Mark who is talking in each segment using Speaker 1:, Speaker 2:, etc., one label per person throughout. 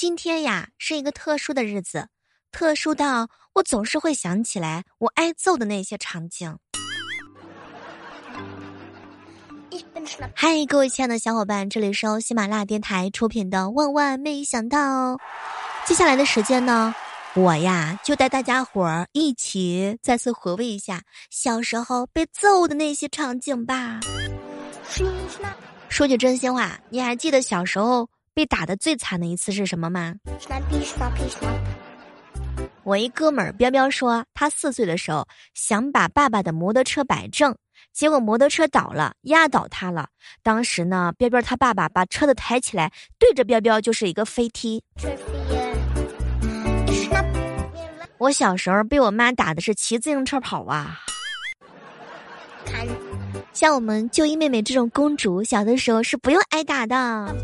Speaker 1: 今天呀是一个特殊的日子，特殊到我总是会想起来我挨揍的那些场景。嗨，各位亲爱的小伙伴，这里是由喜马拉雅电台出品的《万万没想到》。接下来的时间呢，我呀就带大家伙儿一起再次回味一下小时候被揍的那些场景吧。说句真心话，你还记得小时候被打的最惨的一次是什么吗？我一哥们儿彪彪说，他四岁的时候想把爸爸的摩托车摆正，结果摩托车倒了，压倒他了。当时呢，彪彪他爸爸把车子抬起来，对着彪彪就是一个飞踢。我小时候被我妈打的是骑自行车跑啊。像我们就一妹妹这种公主，小的时候是不用挨打的。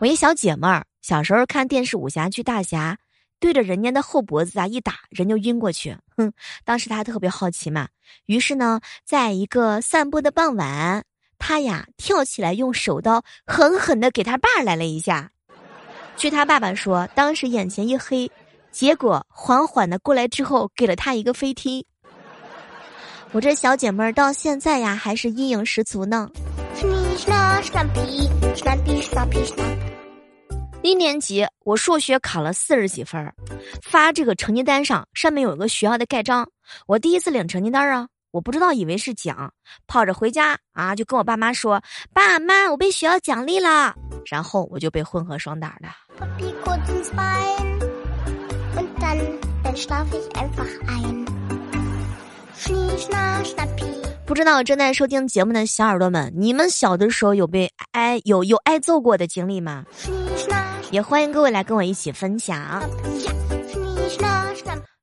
Speaker 1: 我一小姐妹儿，小时候看电视武侠剧大侠，对着人家的后脖子啊一打，人就晕过去。哼，当时她特别好奇嘛，于是呢，在一个散步的傍晚，她呀跳起来用手刀狠狠的给他爸来了一下。据他爸爸说，当时眼前一黑，结果缓缓的过来之后，给了他一个飞踢。我这小姐妹儿到现在呀，还是阴影十足呢。一年级我数学考了四十几分儿，发这个成绩单上，上面有个学校的盖章。我第一次领成绩单啊，我不知道以为是奖，跑着回家啊，就跟我爸妈说：“爸妈，我被学校奖励了。”然后我就被混合双打了。不知道正在收听节目的小耳朵们，你们小的时候有被挨有有挨揍过的经历吗？也欢迎各位来跟我一起分享。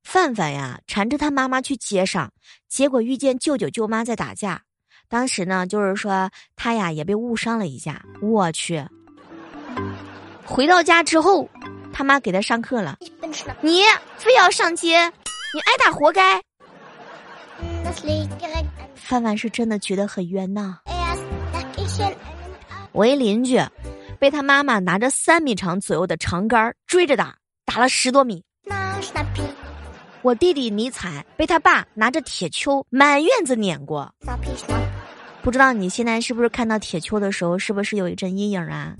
Speaker 1: 范范呀，缠着他妈妈去街上，结果遇见舅舅舅妈在打架。当时呢，就是说他呀也被误伤了一下。我去，回到家之后，他妈给他上课了。你非要上街，你挨打活该。范范是真的觉得很冤呐。我一邻居，被他妈妈拿着三米长左右的长杆追着打，打了十多米。我弟弟尼采被他爸拿着铁锹满院子撵过。不知道你现在是不是看到铁锹的时候，是不是有一阵阴影啊？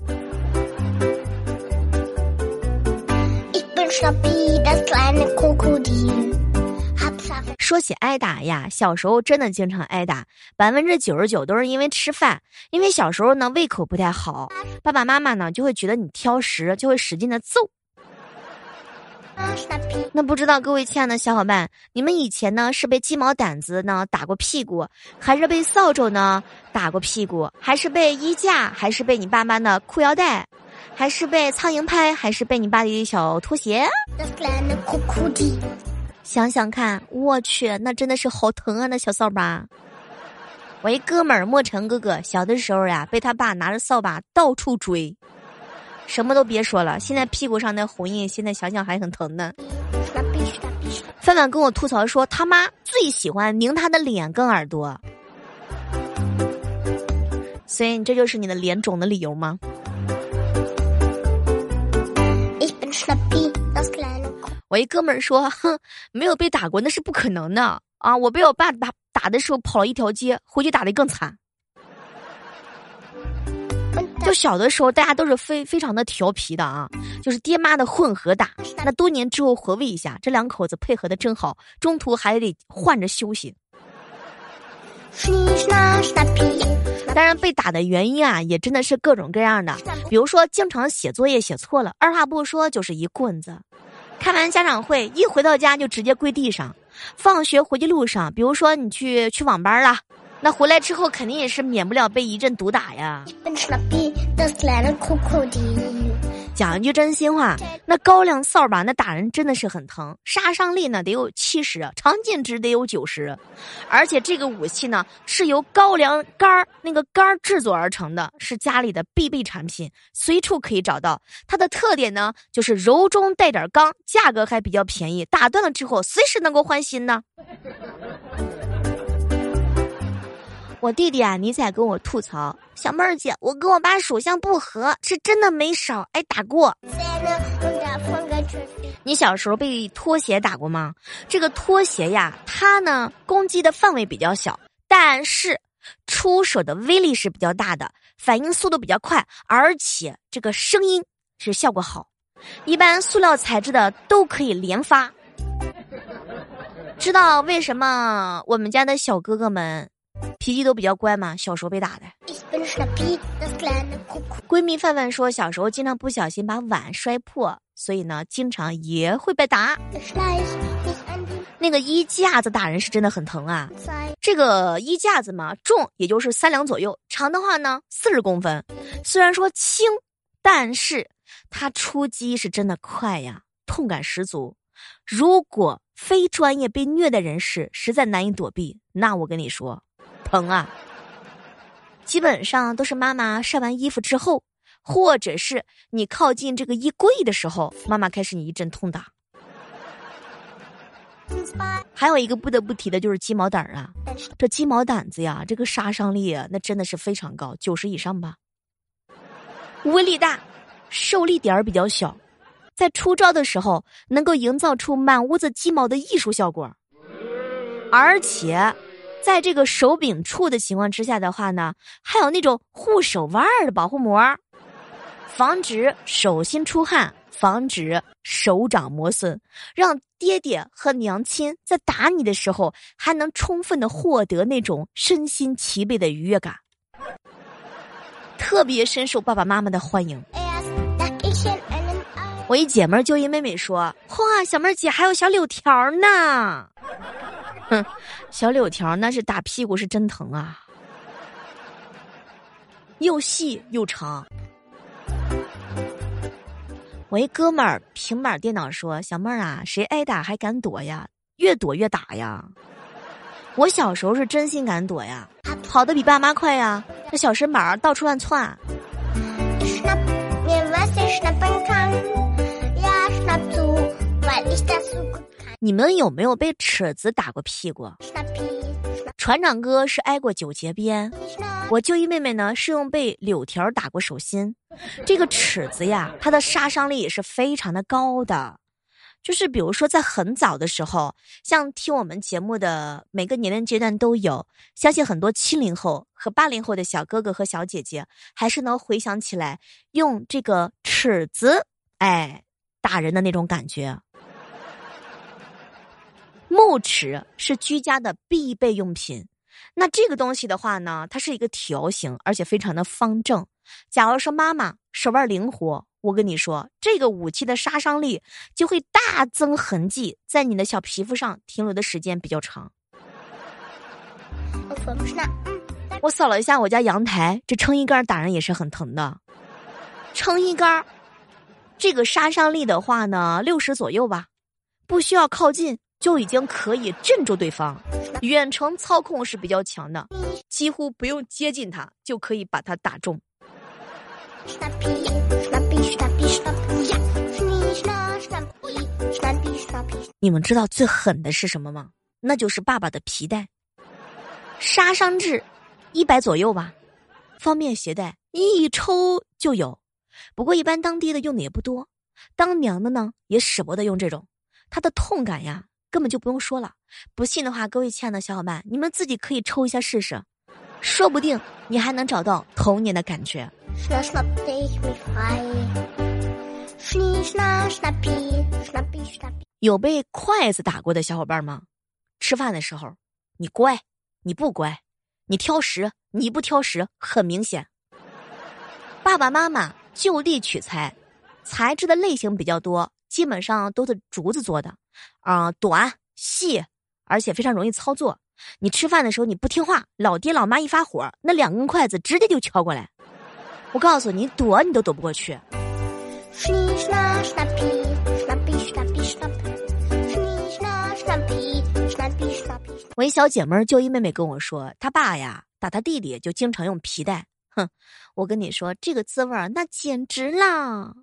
Speaker 1: 说起挨打呀，小时候真的经常挨打，百分之九十九都是因为吃饭。因为小时候呢胃口不太好，爸爸妈妈呢就会觉得你挑食，就会使劲的揍。那不知道各位亲爱的小伙伴，你们以前呢是被鸡毛掸子呢打过屁股，还是被扫帚呢打过屁股，还是被衣架，还是被你爸妈的裤腰带，还是被苍蝇拍，还是被你爸的小拖鞋？想想看，我去，那真的是好疼啊！那小扫把。我一哥们儿莫尘哥哥，小的时候呀，被他爸拿着扫把到处追，什么都别说了。现在屁股上那红印，现在想想还很疼呢。范范跟我吐槽说，他妈最喜欢拧他的脸跟耳朵，所以这就是你的脸肿的理由吗？我一哥们儿说：“哼，没有被打过那是不可能的啊！我被我爸打打的时候跑了一条街，回去打的更惨。就小的时候，大家都是非非常的调皮的啊，就是爹妈的混合打。那多年之后回味一下，这两口子配合的真好，中途还得换着休息。当然，被打的原因啊，也真的是各种各样的，比如说经常写作业写错了，二话不说就是一棍子。”开完家长会，一回到家就直接跪地上。放学回去路上，比如说你去去网吧了，那回来之后肯定也是免不了被一阵毒打呀。讲一句真心话，那高粱扫把那打人真的是很疼，杀伤力呢得有七十，常见值得有九十，而且这个武器呢是由高粱杆儿那个杆儿制作而成的，是家里的必备产品，随处可以找到。它的特点呢就是柔中带点刚，价格还比较便宜，打断了之后随时能够换新呢。我弟弟啊，你在跟我吐槽，小妹儿姐，我跟我爸属相不合，是真的没少挨打过。你小时候被拖鞋打过吗？这个拖鞋呀，它呢攻击的范围比较小，但是出手的威力是比较大的，反应速度比较快，而且这个声音是效果好。一般塑料材质的都可以连发。知道为什么我们家的小哥哥们脾气都比较乖嘛？小时候被打的。闺蜜范范说，小时候经常不小心把碗摔破，所以呢，经常也会被打。那个衣架子打人是真的很疼啊。这个衣架子嘛，重也就是三两左右，长的话呢四十公分。虽然说轻，但是它出击是真的快呀，痛感十足。如果非专业被虐的人士实在难以躲避，那我跟你说，疼啊！基本上都是妈妈晒完衣服之后，或者是你靠近这个衣柜的时候，妈妈开始你一阵痛打。还有一个不得不提的就是鸡毛掸啊，这鸡毛掸子呀，这个杀伤力，那真的是非常高，九十以上吧。威力大，受力点比较小。在出招的时候，能够营造出满屋子鸡毛的艺术效果，而且，在这个手柄处的情况之下的话呢，还有那种护手腕的保护膜，防止手心出汗，防止手掌磨损，让爹爹和娘亲在打你的时候，还能充分的获得那种身心齐备的愉悦感，特别深受爸爸妈妈的欢迎。我一姐们就一妹妹说：“哇，小妹儿姐还有小柳条呢。”哼，小柳条那是打屁股是真疼啊，又细又长。我一哥们儿平板电脑说：“小妹儿啊，谁挨打还敢躲呀？越躲越打呀！”我小时候是真心敢躲呀，跑得比爸妈快呀，那小身板到处乱窜。你们有没有被尺子打过屁股？船长哥是挨过九节鞭，我舅姨妹妹呢是用被柳条打过手心。这个尺子呀，它的杀伤力也是非常的高的。就是比如说在很早的时候，像听我们节目的每个年龄阶段都有，相信很多七零后和八零后的小哥哥和小姐姐还是能回想起来用这个尺子哎打人的那种感觉。木尺是居家的必备用品，那这个东西的话呢，它是一个条形，而且非常的方正。假如说妈妈手腕灵活，我跟你说，这个武器的杀伤力就会大增，痕迹在你的小皮肤上停留的时间比较长。我扫了一下我家阳台，这撑衣杆打人也是很疼的。撑衣杆，这个杀伤力的话呢，六十左右吧，不需要靠近。就已经可以镇住对方，远程操控是比较强的，几乎不用接近他就可以把他打中。你们知道最狠的是什么吗？那就是爸爸的皮带，杀伤值一百左右吧，方便携带，一抽就有。不过一般当爹的用的也不多，当娘的呢也舍不得用这种，它的痛感呀。根本就不用说了，不信的话，各位亲爱的小伙伴，你们自己可以抽一下试试，说不定你还能找到童年的感觉。有被筷子打过的小伙伴吗？吃饭的时候，你乖，你不乖，你挑食，你不挑食，很明显。爸爸妈妈就地取材，材质的类型比较多。基本上都是竹子做的，啊，短细，而且非常容易操作。你吃饭的时候你不听话，老爹老妈一发火，那两根筷子直接就敲过来。我告诉你，躲你都躲不过去。我一小姐妹就一妹妹跟我说，她爸呀打她弟弟就经常用皮带。哼，我跟你说这个滋味儿那简直啦。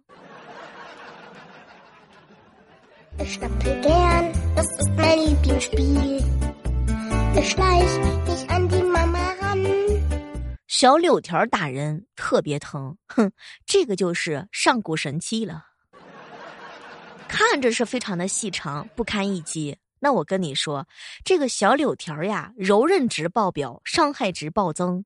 Speaker 1: Ich schnappe gern, das ist mein Lieblingsspiel. Ich schleich mich an die Mama ran. 小柳条打人特别疼，哼，这个就是上古神器了。看着是非常的细长，不堪一击。那我跟你说，这个小柳条呀，柔韧值爆表，伤害值暴增。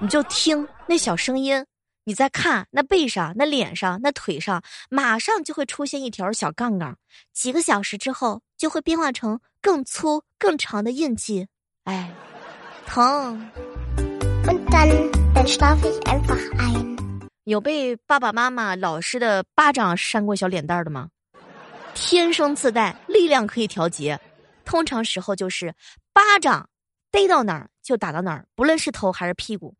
Speaker 1: 你就听那小声音，你再看那背上、那脸上、那腿上，马上就会出现一条小杠杠，几个小时之后就会变化成更粗、更长的印记。哎，疼。有被爸爸妈妈、老师的巴掌扇过小脸蛋的吗？天生自带，力量可以调节。通常时候就是巴掌逮到哪儿就打到哪儿，不论是头还是屁股。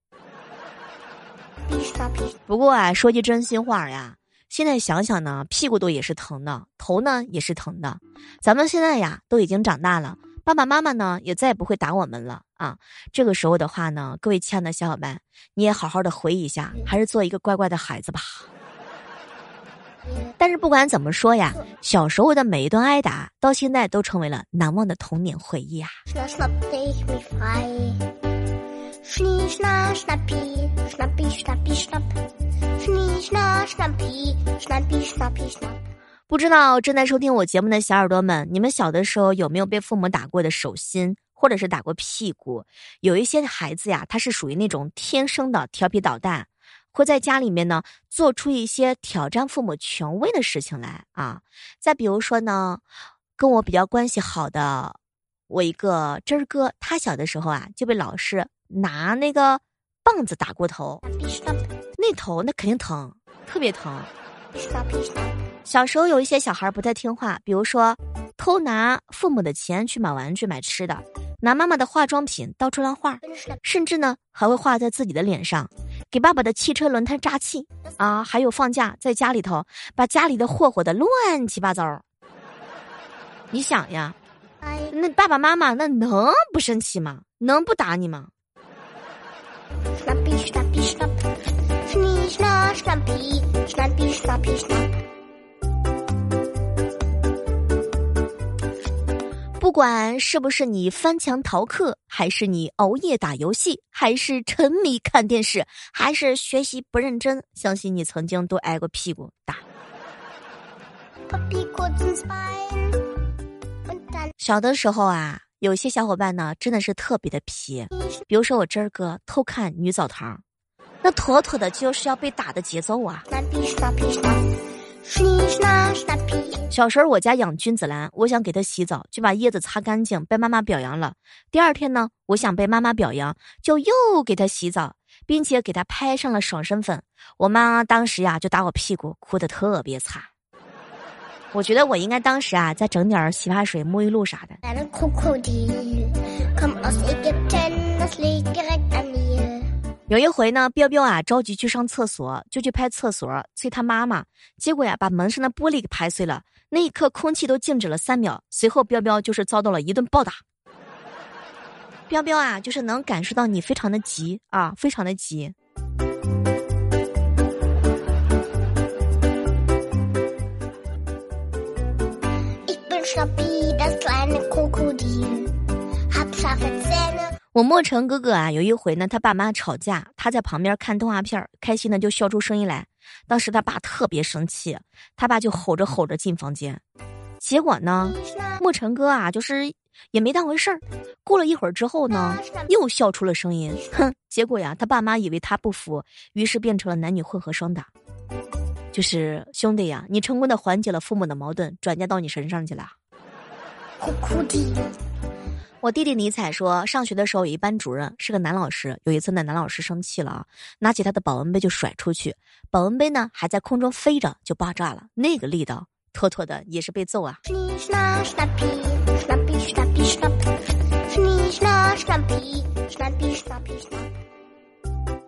Speaker 1: 不过啊，说句真心话呀，现在想想呢，屁股都也是疼的，头呢也是疼的。咱们现在呀都已经长大了，爸爸妈妈呢也再也不会打我们了啊。这个时候的话呢，各位亲爱的小伙伴，你也好好的回忆一下，还是做一个乖乖的孩子吧。但是不管怎么说呀，小时候的每一段挨打，到现在都成为了难忘的童年回忆啊。
Speaker 2: Snip, snip, snappy, snappy, snappy, snip. Snip, snip, snappy, snappy, snappy, snip.
Speaker 1: 不知道正在收听我节目的小耳朵们，你们小的时候有没有被父母打过的手心，或者是打过屁股？有一些孩子呀，他是属于那种天生的调皮捣蛋，会在家里面呢做出一些挑战父母权威的事情来啊。再比如说呢，跟我比较关系好的我一个真儿哥，他小的时候啊就被老师拿那个棒子打过头，那头那肯定疼，特别疼。小时候有一些小孩不太听话，比如说偷拿父母的钱去买玩具、买吃的，拿妈妈的化妆品到处乱画，甚至呢还会画在自己的脸上。给爸爸的汽车轮胎扎气啊！还有放假在家里头把家里的霍霍的乱七八糟。你想呀，那爸爸妈妈那能不生气吗？能不打你吗？不管是不是你翻墙逃课，还是你熬夜打游戏，还是沉迷看电视，还是学习不认真，相信你曾经都挨过屁股打。小的时候啊，有些小伙伴呢真的是特别的皮，比如说我真儿哥偷看女澡堂，那妥妥的就是要被打的节奏啊。小时候我家养君子兰，我想给它洗澡，就把叶子擦干净，被妈妈表扬了。第二天呢，我想被妈妈表扬，就又给它洗澡，并且给它拍上了爽身粉。我妈当时呀就打我屁股，哭得特别惨。我觉得我应该当时啊再整点洗发水、沐浴露啥的。有一回呢，彪彪啊着急去上厕所，就去拍厕所催他妈妈，结果呀把门上的玻璃给拍碎了。那一刻空气都静止了三秒，随后彪彪就是遭到了一顿暴打。彪彪啊，就是能感受到你非常的急啊，非常的急。我莫成哥哥啊，有一回呢，他爸妈吵架，他在旁边看动画片开心的就笑出声音来。当时他爸特别生气，他爸就吼着吼着进房间。结果呢，莫成哥啊，就是也没当回事儿。过了一会儿之后呢，又笑出了声音。哼，结果呀，他爸妈以为他不服，于是变成了男女混合双打。就是兄弟呀，你成功的缓解了父母的矛盾，转嫁到你身上去了。哭哭的。我弟弟尼采说，上学的时候有一班主任是个男老师。有一次，那男老师生气了啊，拿起他的保温杯就甩出去，保温杯呢还在空中飞着，就爆炸了。那个力道，妥妥的也是被揍啊。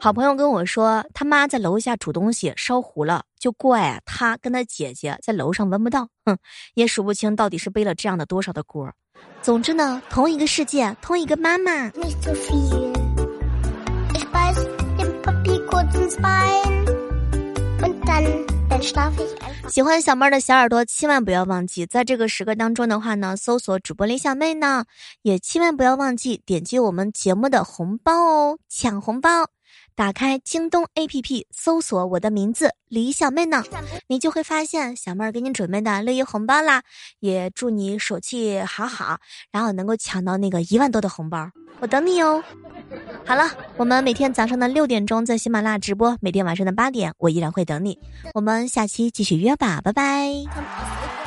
Speaker 1: 好朋友跟我说，他妈在楼下煮东西烧糊了，就怪啊他跟他姐姐在楼上闻不到。哼，也数不清到底是背了这样的多少的锅。总之呢，同一个世界，同一个妈妈。喜欢小妹儿的小耳朵，千万不要忘记，在这个时刻当中的话呢，搜索主播李小妹呢，也千万不要忘记点击我们节目的红包哦，抢红包。打开京东 APP，搜索我的名字李小妹呢，你就会发现小妹儿给你准备的六一红包啦。也祝你手气好好，然后能够抢到那个一万多的红包，我等你哦。好了，我们每天早上的六点钟在喜马拉雅直播，每天晚上的八点我依然会等你。我们下期继续约吧，拜拜。